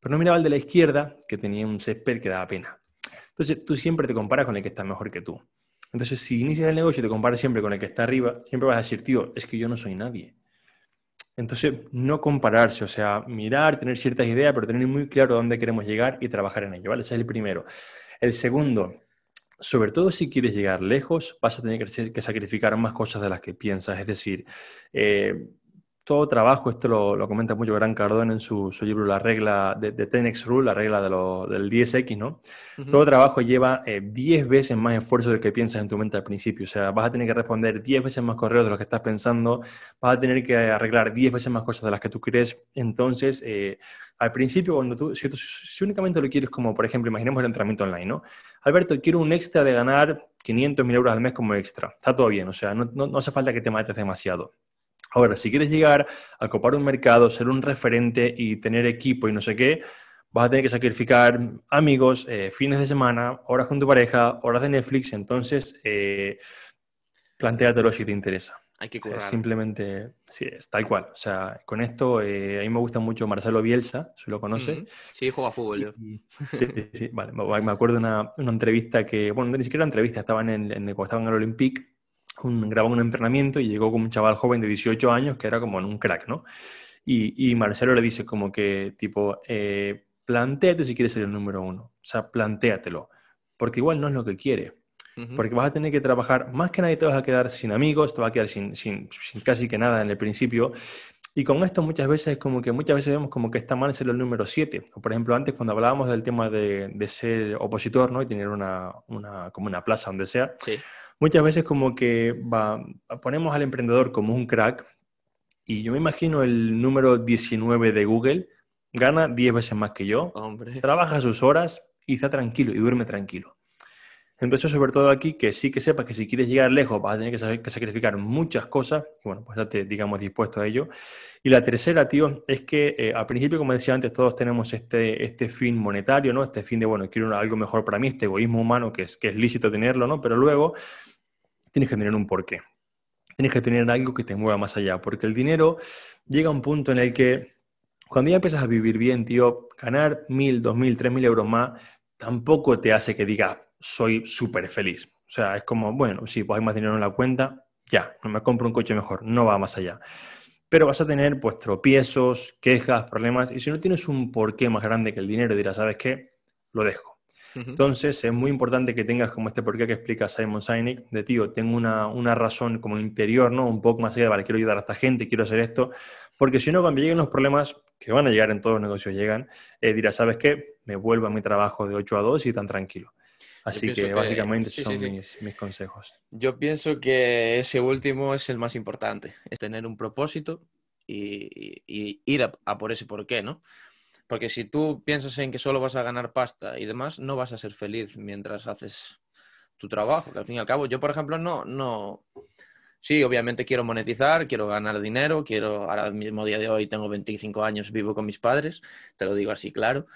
Pero no miraba el de la izquierda, que tenía un césped que daba pena. Entonces tú siempre te comparas con el que está mejor que tú. Entonces, si inicias el negocio y te comparas siempre con el que está arriba, siempre vas a decir, tío, es que yo no soy nadie. Entonces, no compararse, o sea, mirar, tener ciertas ideas, pero tener muy claro dónde queremos llegar y trabajar en ello, ¿vale? Ese es el primero. El segundo, sobre todo si quieres llegar lejos, vas a tener que sacrificar más cosas de las que piensas. Es decir, eh, todo trabajo, esto lo, comenta mucho Gran Cardón en su, libro La regla de, de 10 Rule, la regla de del 10X, ¿no? Todo trabajo lleva 10 eh, veces más esfuerzo del que piensas en tu mente al principio. O sea, vas a tener que responder 10 veces más correos de lo que estás pensando, vas a tener que arreglar 10 veces más cosas de las que tú crees. Entonces, eh, al principio, cuando tú si, si, únicamente lo quieres como, por ejemplo, imaginemos el entrenamiento online, ¿no? Alberto, quiero un extra de ganar 500 mil euros al mes como extra. Está todo bien, o sea, no, no, no hace falta que te mates demasiado. Ahora, si quieres llegar a copar un mercado, ser un referente y tener equipo y no sé qué, vas a tener que sacrificar amigos, eh, fines de semana, horas con tu pareja, horas de Netflix. Entonces, eh, plantéatelo si te interesa. Hay que currar. simplemente, sí, es tal cual. O sea, con esto, eh, a mí me gusta mucho Marcelo Bielsa, si lo conoce. Sí, juega fútbol yo. sí, sí, vale. Me acuerdo de una, entrevista que, bueno, ni siquiera una entrevista, estaban en, en, cuando estaban en el Olympique un, grabó un entrenamiento y llegó con un chaval joven de 18 años que era como un crack, ¿no? Y, Marcelo le dice como que, tipo, eh, planteate si quieres ser el número uno. O sea, plantéatelo. Porque igual no es lo que quiere. Porque vas a tener que trabajar, más que nadie te vas a quedar sin amigos, te vas a quedar sin, sin, casi que nada en el principio. Y con esto muchas veces como que muchas veces vemos como que está mal ser el número 7. O por ejemplo, antes cuando hablábamos del tema de, de ser opositor, ¿no? Y tener una, una, como una plaza donde sea. Sí muchas veces como que va, ponemos al emprendedor como un crack y yo me imagino el número 19 de Google, gana 10 veces más que yo, trabaja sus horas y está tranquilo y duerme tranquilo. Entonces, sobre todo aquí, que sí que sepas que si quieres llegar lejos vas a tener que, sacrificar muchas cosas. Y bueno, pues estate, digamos, dispuesto a ello. Y la tercera, tío, es que eh, al principio, como decía antes, todos tenemos este, este fin monetario, ¿no? Este fin de, bueno, quiero algo mejor para mí, este egoísmo humano que es, que es lícito tenerlo, ¿no? Pero luego tienes que tener un porqué. Tienes que tener algo que te mueva más allá, porque el dinero llega a un punto en el que cuando ya empiezas a vivir bien, tío, ganar mil, dos mil, tres mil euros más tampoco te hace que diga soy súper feliz. O sea, es como, bueno, si pues hay más dinero en la cuenta, ya, me compro un coche mejor, no va más allá. Pero vas a tener pues tropiezos, quejas, problemas, y si no tienes un porqué más grande que el dinero, dirás, ¿sabes qué? Lo dejo. Entonces es muy importante que tengas como este porqué que explica Simon Sinek, de tío, tengo una, una, razón como interior, ¿no? Un poco más allá de, vale, quiero ayudar a esta gente, quiero hacer esto, porque si no, cuando lleguen los problemas, que van a llegar en todos los negocios, llegan, eh, dirás, ¿sabes qué? Me vuelvo a mi trabajo de 8 a 2 y tan tranquilo. Así que, básicamente son Mis, consejos. Yo pienso que ese último es el más importante, es tener un propósito y, ir a, a, por ese porqué, ¿no? Porque si tú piensas en que solo vas a ganar pasta y demás, no vas a ser feliz mientras haces tu trabajo, que al fin y al cabo, yo por ejemplo no, no, sí, obviamente quiero monetizar, quiero ganar dinero, quiero, ahora mismo día de hoy tengo 25 años, vivo con mis padres, te lo digo así claro,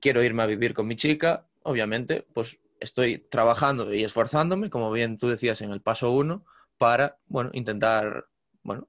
quiero irme a vivir con mi chica, obviamente, pues estoy trabajando y esforzándome, como bien tú decías en el paso uno, para, bueno, intentar, bueno,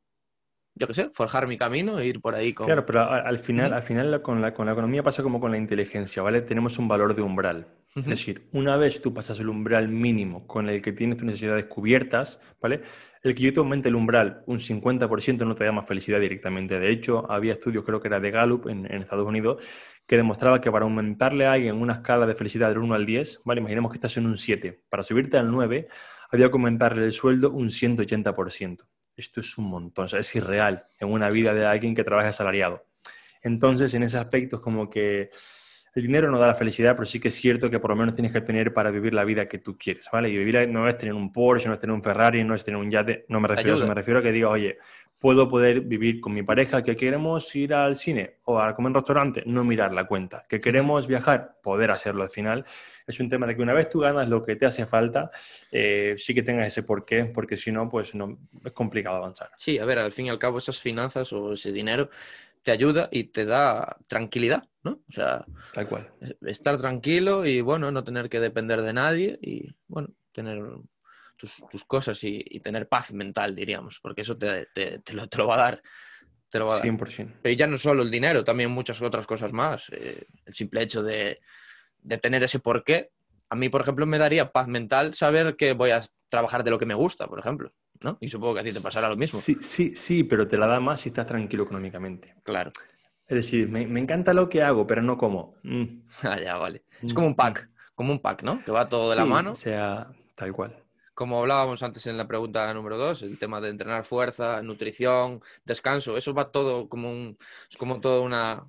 yo qué sé, forjar mi camino e ir por ahí con... Claro, pero al final, al final con, la, con la economía pasa como con la inteligencia, ¿vale? Tenemos un valor de umbral. Es decir, una vez tú pasas el umbral mínimo con el que tienes tus necesidades cubiertas, ¿vale? El que yo te aumente el umbral un 50% no te da más felicidad directamente. De hecho, había estudios, creo que era de Gallup en, en Estados Unidos, que demostraba que para aumentarle a alguien una escala de felicidad del 1 al 10, ¿vale? Imaginemos que estás en un 7. Para subirte al 9, había que aumentarle el sueldo un 180% esto es un montón, o sea, es irreal en una vida de alguien que trabaja asalariado. Entonces, en ese aspecto es como que el dinero no da la felicidad, pero sí que es cierto que por lo menos tienes que tener para vivir la vida que tú quieres, ¿vale? Y vivir no es tener un Porsche, no es tener un Ferrari, no es tener un yate, no me refiero a eso, me refiero a que diga, oye, puedo poder vivir con mi pareja, que queremos ir al cine o a comer en un restaurante, no mirar la cuenta, que queremos viajar, poder hacerlo al final. Es un tema de que una vez tú ganas lo que te hace falta, eh, sí que tengas ese porqué, porque si no, pues no, es complicado avanzar. Sí, a ver, al fin y al cabo esas finanzas o ese dinero te ayuda y te da tranquilidad, ¿no? O sea, tal cual. Estar tranquilo y bueno, no tener que depender de nadie y bueno, tener tus, cosas y, tener paz mental, diríamos, porque eso te, te, lo, va a dar. Te lo va a 100%. Pero ya no solo el dinero, también muchas otras cosas más. Eh, el simple hecho de, de tener ese porqué. A mí, por ejemplo, me daría paz mental saber que voy a trabajar de lo que me gusta, por ejemplo. ¿no? Y supongo que a ti te pasará lo mismo. Sí, sí, sí, pero te la da más si estás tranquilo económicamente. Claro. Es decir, me, encanta lo que hago, pero no como. Mm. Ah, ya, vale. Es como un pack, como un pack, ¿no? Que va todo de la mano. O sea, tal cual. Como hablábamos antes en la pregunta número dos, el tema de entrenar fuerza, nutrición, descanso, eso va todo como un, es como toda una,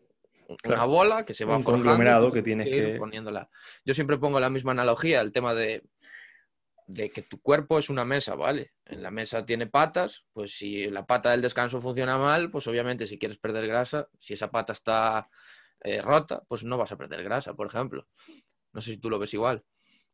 una bola que se va Un conglomerado que tienes ir que- poniéndola. Yo siempre pongo la misma analogía, el tema de, de que tu cuerpo es una mesa, ¿vale? En la mesa tiene patas, pues si la pata del descanso funciona mal, pues obviamente si quieres perder grasa, si esa pata está eh, rota, pues no vas a perder grasa, por ejemplo. No sé si tú lo ves igual.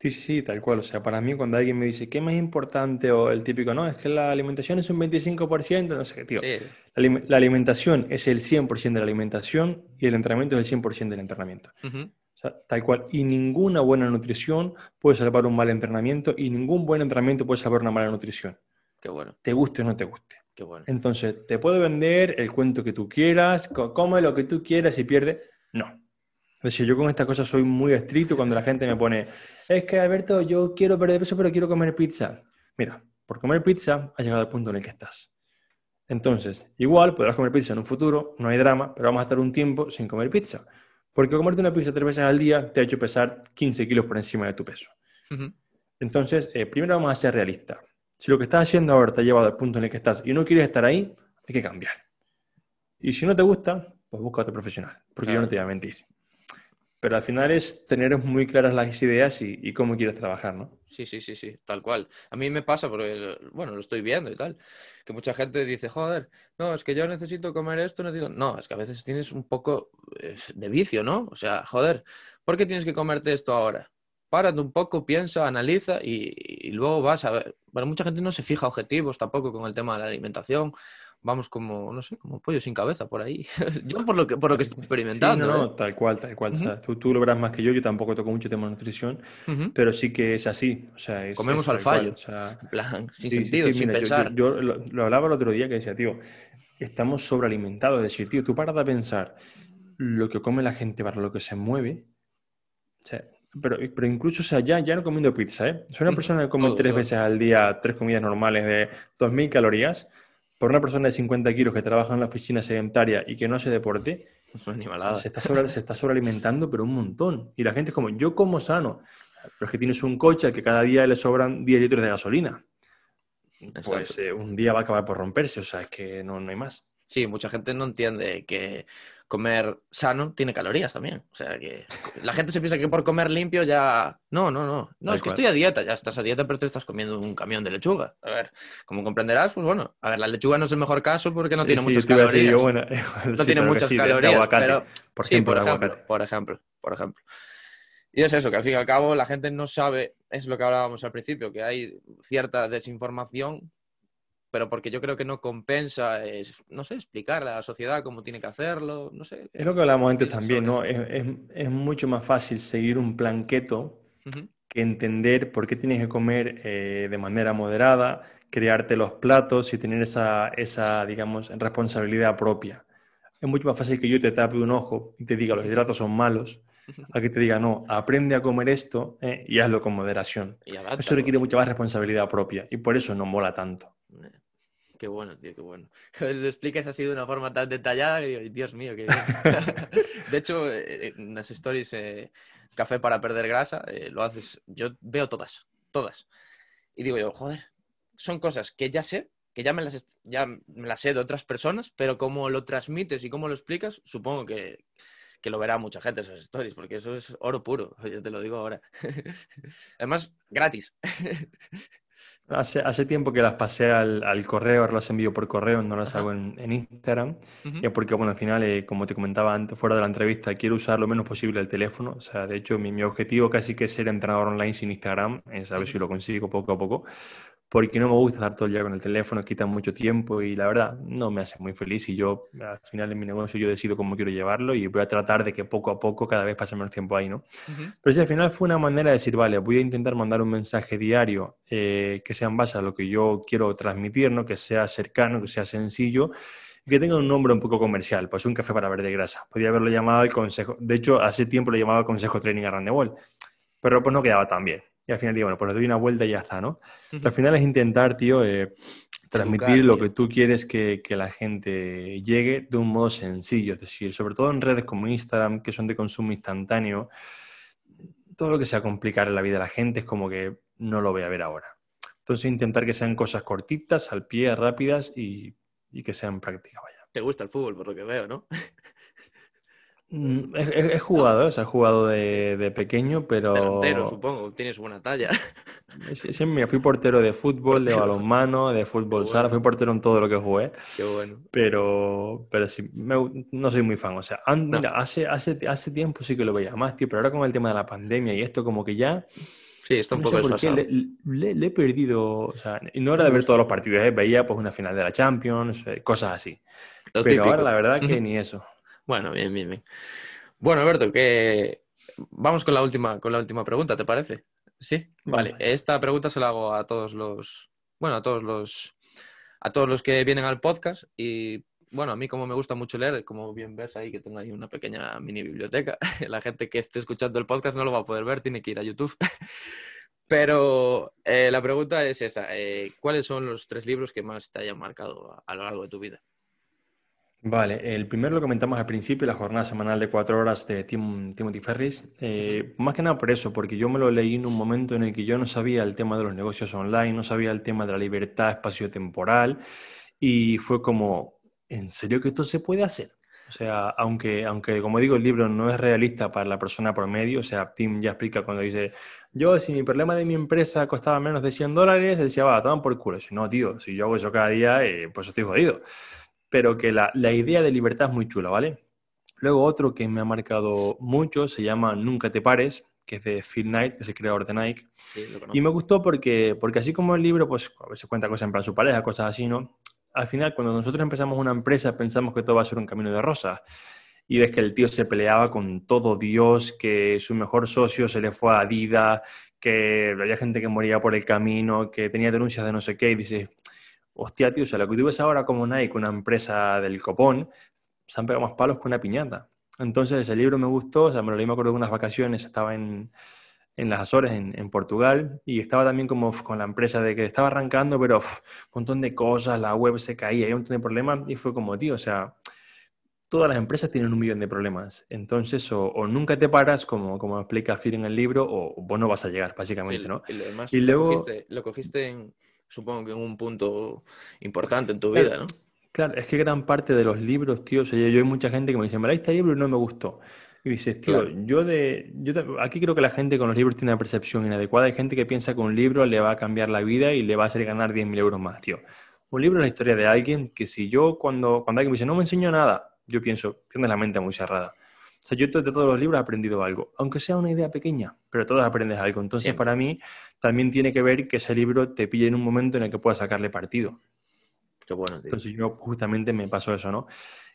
Sí, sí, sí, tal cual. O sea, para mí cuando alguien me dice, ¿qué más importante? O el típico, no, es que la alimentación es un 25%, no sé qué, tío. Sí, La, la alimentación es el 100% de la alimentación y el entrenamiento es el 100% del entrenamiento. Ujú. O sea, tal cual. Y ninguna buena nutrición puede salvar un mal entrenamiento y ningún buen entrenamiento puede salvar una mala nutrición. Qué bueno, Te guste o no te guste. qué bueno. Entonces, te puedo vender el cuento que tú quieras, co- come lo que tú quieras y pierde. No. Es decir, yo con estas cosas soy muy estricto cuando la gente me pone, es que Alberto, yo quiero perder peso, pero quiero comer pizza. Mira, por comer pizza has llegado al punto en el que estás. Entonces, igual podrás comer pizza en un futuro, no hay drama, pero vamos a estar un tiempo sin comer pizza. Porque comerte una pizza tres veces al día te ha hecho pesar 15 kilos por encima de tu peso. Entonces, eh, primero vamos a ser realistas. Si lo que estás haciendo ahora te ha llevado al punto en el que estás y no quieres estar ahí, hay que cambiar. Y si no te gusta, pues busca otro profesional, porque yo no te voy a mentir. Pero al final es tener muy claras las ideas y, y cómo quieres trabajar, ¿no? Sí, sí, sí, sí, tal cual. A mí me pasa porque, bueno, lo estoy viendo y tal, que mucha gente dice, joder, no, es que yo necesito comer esto. No, es que a veces tienes un poco eh, de vicio, ¿no? O sea, joder, ¿por qué tienes que comerte esto ahora? Párate un poco, piensa, analiza y, y luego vas a ver. Bueno, mucha gente no se fija objetivos tampoco con el tema de la alimentación. Vamos como, no sé, como pollo sin cabeza por ahí. Yo por lo que, por lo que estoy Sí, experimentando. no, no, ¿eh? tal cual, tal cual. O sea, tú, tú lo verás más que yo, yo tampoco toco mucho tema de nutrición, Ujú. pero sí que es así. O sea, es, Comemos es al cual, fallo. o sea, En plan, sin Sí, sí, sentido, sí, sin mira, yo- yo- pensar. Yo, lo, lo hablaba el otro día que decía, tío, estamos sobrealimentados. Es decir, tío, tú paras de pensar lo que come la gente para lo que se mueve. O sea, pero, pero incluso, o sea, ya, ya no comiendo pizza, ¿eh? Soy una persona que come tres veces al día tres comidas normales de 2.000 calorías. Por una persona de 50 kilos que trabaja en la oficina sedentaria y que no hace deporte, Es una se está, sobre, se está sobrealimentando, pero un montón. Y la gente es como, yo como sano. Pero es que tienes un coche al que cada día le sobran 10 litros de gasolina pues eh, un día va a acabar por romperse, o sea, es que no, no hay más. Sí, mucha gente no entiende que comer sano tiene calorías también. O sea, que la gente se piensa que por comer limpio ya... No, no, no. No, es que estoy a dieta, ya estás a dieta, pero te estás comiendo un camión de lechuga. A ver, como comprenderás, pues bueno, a ver, la lechuga no es el mejor caso porque no Sí, tiene sí, muchas calorías. yo, bueno, no sí, tiene muchas calorías, aguacate, pero por sí, ejemplo, por ejemplo, por ejemplo, por ejemplo. Y es eso, que al fin y al cabo la gente no sabe, es lo que hablábamos al principio, que hay cierta desinformación, pero porque yo creo que no compensa, es, no sé, explicarle a la sociedad cómo tiene que hacerlo, no sé. Es lo que hablábamos antes también, ¿no? Es, es- es mucho más fácil seguir un plan keto Ujú. que entender por qué tienes que comer eh, de manera moderada, crearte los platos y tener esa, esa, digamos, responsabilidad propia. Es mucho más fácil que yo te tape un ojo y te diga los hidratos son malos, a que te diga, no, aprende a comer esto eh, y hazlo con moderación. Y Eso adáptalo. requiere mucha más responsabilidad propia y por eso no mola tanto. Eh, Qué bueno, tío, qué bueno. Lo explicas así de una forma tan detallada que digo, Dios mío, qué. De hecho, eh, en las stories eh, Café para perder grasa, eh, lo haces, yo veo todas, todas. Y digo yo, joder, son cosas que ya sé, que ya me las, ya me las sé de otras personas, pero como lo transmites y cómo lo explicas, supongo que, que lo verá mucha gente esas stories, porque eso es oro puro, yo te lo digo ahora. Además, gratis. Hace, hace tiempo que las pasé al, al correo, ahora las envío por correo, no las Ajá. hago en, en Instagram. Ujú. Ya porque, bueno, al final, eh, como te comentaba antes, fuera de la entrevista, quiero usar lo menos posible el teléfono. O sea, de hecho, mi, mi objetivo casi que es ser entrenador online sin Instagram, es a ver si lo consigo poco a poco, porque no me gusta estar todo el día con el teléfono, quita mucho tiempo y la verdad no me hace muy feliz. Y yo, al final, en mi negocio, yo decido cómo quiero llevarlo y voy a tratar de que poco a poco cada vez pase menos tiempo ahí, ¿no? Pero sí, al final fue una manera de decir, vale, voy a intentar mandar un mensaje diario eh, que sea en base a lo que yo quiero transmitir, ¿no? Que sea cercano, que sea sencillo y que tenga un nombre un poco comercial, pues un café para ver de grasa. Podría haberlo llamado el consejo, de hecho, hace tiempo lo llamaba consejo training a Randebol, pero pues no quedaba tan bien. Y al final digo, bueno, pues le doy una vuelta y ya está, ¿no? Al final es intentar, tío, eh, transmitir lo tío. que tú quieres que, que la gente llegue de un modo sencillo, es decir, sobre todo en redes como Instagram, que son de consumo instantáneo, todo lo que sea complicar la vida a la gente es como que no lo voy a ver ahora. Entonces intentar que sean cosas cortitas, al pie, rápidas y, que sean prácticas, vaya. Te gusta el fútbol, por lo que veo, ¿no? Mm, he, jugado, o sea, he jugado de, pequeño, pero... Delantero, supongo, tienes buena talla. Sí, me fui portero de fútbol, de balonmano, de fútbol sala, fui portero en todo lo que jugué. Qué bueno. Pero, pero sí, no soy muy fan. O sea, mira, hace, hace, hace tiempo sí que lo veía más, tío, pero ahora con el tema de la pandemia y esto como que ya... Sí, está un poco desfasado. Le, le, he perdido, o sea, no era de ver todos los partidos, ¿eh? veía pues una final de la Champions, eh, cosas así. pero ahora la verdad que ni eso. Bueno, bien, bien, bien. Bueno, Alberto, que vamos con la última, con la última pregunta, ¿te parece? Sí, vale. Esta pregunta se la hago a todos los, bueno, a todos los, a todos los que vienen al podcast y bueno, a mí como me gusta mucho leer, como bien ves ahí que tengo ahí una pequeña mini biblioteca, la gente que esté escuchando el podcast no lo va a poder ver, tiene que ir a YouTube. Pero eh, la pregunta es esa, eh, ¿cuáles son los tres libros que más te hayan marcado a lo largo de tu vida? Vale, el primero lo comentamos al principio, la jornada semanal de cuatro horas de Timothy Ferris. Eh, más que nada por eso, porque yo me lo leí en un momento en el que yo no sabía el tema de los negocios online, no sabía el tema de la libertad espacio-temporal y fue como, ¿en serio que esto se puede hacer? O sea, aunque, aunque como digo, el libro no es realista para la persona promedio, o sea, Tim ya explica cuando dice, yo si mi problema de mi empresa costaba menos de 100 dólares, decía, va, toman por culo. Si no, tío, si yo hago eso cada día, eh, pues estoy jodido pero que la, idea de libertad es muy chula, ¿vale? Luego otro que me ha marcado mucho se llama Nunca te pares, que es de Phil Knight, que es el creador de Nike. y me gustó porque, porque así como el libro, pues a veces cuenta cosas en plan su pareja, cosas así, ¿no? Al final, cuando nosotros empezamos una empresa, pensamos que todo va a ser un camino de rosas. Y ves que el tío se peleaba con todo Dios, que su mejor socio se le fue a Adidas, que había gente que moría por el camino, que tenía denuncias de no sé qué, y dices, hostia, tío, o sea, lo que tú ves ahora como Nike, una empresa del copón, se han pegado más palos que una piñata. Entonces, ese libro me gustó, o sea, me lo leí, me acuerdo de unas vacaciones, estaba en, en las Azores, en, Portugal, y estaba también como con la empresa de que estaba arrancando, pero un montón de cosas, la web se caía, había un montón de problemas, y fue como, tío, o sea, todas las empresas tienen un millón de problemas. Entonces, o, nunca te paras, como, como explica Fir en el libro, o vos no vas a llegar, básicamente, ¿no? Y, luego... lo cogiste en supongo que en un punto importante en tu vida, ¿no? Claro, es que gran parte de los libros, tío, o sea, yo, hay mucha gente que me dice, me leí este libro y no me gustó. Y dices, tío, yo de. Yo aquí creo que la gente con los libros tiene una percepción inadecuada. Hay gente que piensa que un libro le va a cambiar la vida y le va a hacer ganar 10.000 euros más, tío. Un libro es la historia de alguien que si yo, cuando, cuando alguien me dice, no me enseñó nada, yo pienso, tienes la mente muy cerrada. O sea, yo de todos los libros he aprendido algo, aunque sea una idea pequeña, pero todos aprendes algo. Entonces, para mí, también tiene que ver que ese libro te pille en un momento en el que puedas sacarle partido. Qué bueno, tío. Entonces, yo justamente me pasó eso, ¿no?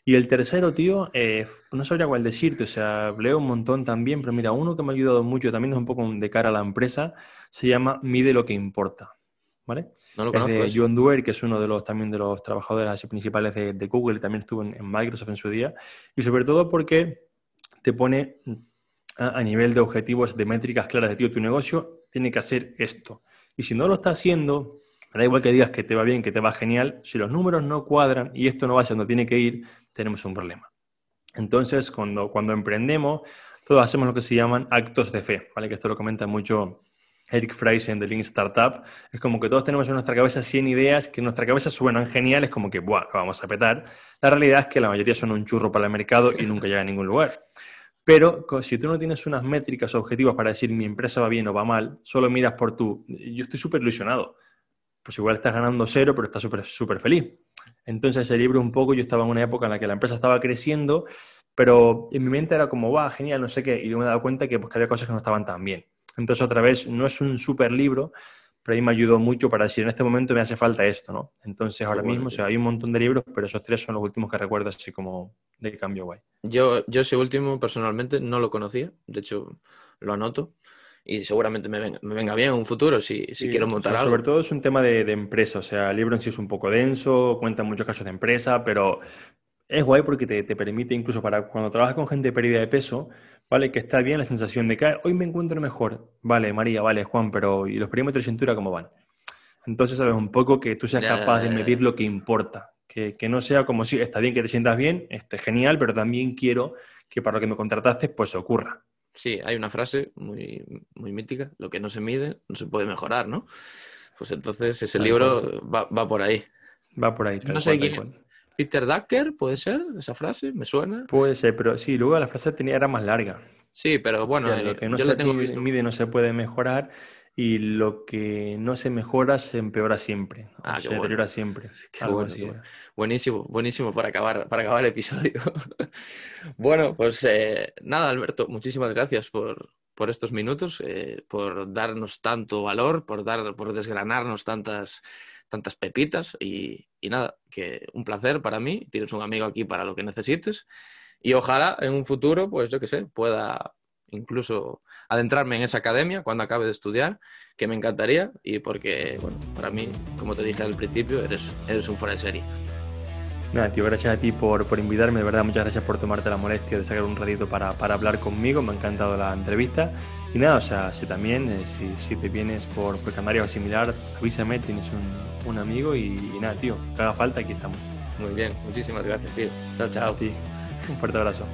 Y el tercero, tío, eh, no sabría cuál decirte, o sea, leo un montón también, pero mira, uno que me ha ayudado mucho, también es un poco de cara a la empresa, se llama Mide lo que importa. ¿Vale? No lo conozco. De John Doerr, que es uno de los también de los trabajadores principales de, Google y también estuvo en, en Microsoft en su día. Y sobre todo porque te pone a, nivel de objetivos, de métricas claras de ti, tu negocio tiene que hacer esto. Y si no lo está haciendo, da igual que digas que te va bien, que te va genial, si los números no cuadran y esto no va hacia donde tiene que ir, tenemos un problema. Entonces, cuando, cuando emprendemos, todos hacemos lo que se llaman actos de fe, ¿vale? Que esto lo comenta mucho Eric Freisen de Link Startup. Es como que todos tenemos en nuestra cabeza 100 ideas que en nuestra cabeza suenan geniales, como que, ¡buah! Lo vamos a petar. La realidad es que la mayoría son un churro para el mercado y nunca llega a ningún lugar. Pero si tú no tienes unas métricas objetivas para decir mi empresa va bien o va mal, solo miras por tú. Yo estoy súper ilusionado. Pues igual estás ganando cero, pero estás súper súper feliz. Entonces, ese libro un poco, yo estaba en una época en la que la empresa estaba creciendo, pero en mi mente era como, va, genial, no sé qué. Y luego me he dado cuenta que, pues, que había cosas que no estaban tan bien. Entonces, otra vez, no es un súper libro, pero ahí me ayudó mucho para decir, en este momento me hace falta esto, ¿no? Entonces, ahora mismo, o sea, hay un montón de libros, pero esos tres son los últimos que recuerdo así como de cambio guay. Yo, yo ese último, personalmente, no lo conocía. De hecho, lo anoto. Y seguramente me venga, me venga bien en un futuro si, si quiero montar algo. Sobre todo es un tema de, de, empresa. O sea, el libro en sí es un poco denso, cuenta muchos casos de empresa, pero es guay porque te, te permite incluso para cuando trabajas con gente de pérdida de peso, ¿vale? Que está bien la sensación de que hoy me encuentro mejor. Vale, María, vale, Juan, pero ¿y los perímetros de cintura cómo van? Entonces, sabes un poco que tú seas capaz de medir lo que importa. Que, que, no sea como si está bien que te sientas bien, este, genial, pero también quiero que para lo que me contrataste, pues ocurra. Sí, hay una frase muy, muy mítica, lo que no se mide no se puede mejorar, ¿no? Pues entonces ese libro va, por ahí. Va por ahí. no sé quién. Peter Ducker, ¿puede ser esa frase? ¿Me suena? Puede ser, pero sí, luego la frase tenía, era más larga. Sí, pero bueno, lo que no se mide, no se puede mejorar y lo que no se mejora se empeora siempre, ah, se deteriora siempre. buenísimo, buenísimo para acabar, para acabar el episodio. bueno, pues eh, nada, Alberto, muchísimas gracias por, por estos minutos, eh, por darnos tanto valor, por, dar, por desgranarnos tantas, tantas pepitas y, y nada, que un placer para mí, tienes un amigo aquí para lo que necesites y ojalá en un futuro, pues yo qué sé, pueda incluso adentrarme en esa academia cuando acabe de estudiar, que me encantaría y porque, bueno, para mí, como te dije al principio, eres, eres un fuera de serie. Nada, tío, gracias a ti por, por invitarme, de verdad, muchas gracias por tomarte la molestia de sacar un ratito para, para hablar conmigo, me ha encantado la entrevista. Y nada, o sea, si también, eh, si, si, te vienes por, por Canarias o similar, avísame, tienes un, un amigo y, nada, tío, que haga falta, aquí estamos. Muy bien, muchísimas gracias, tío. Chao, chao. Un fuerte abrazo.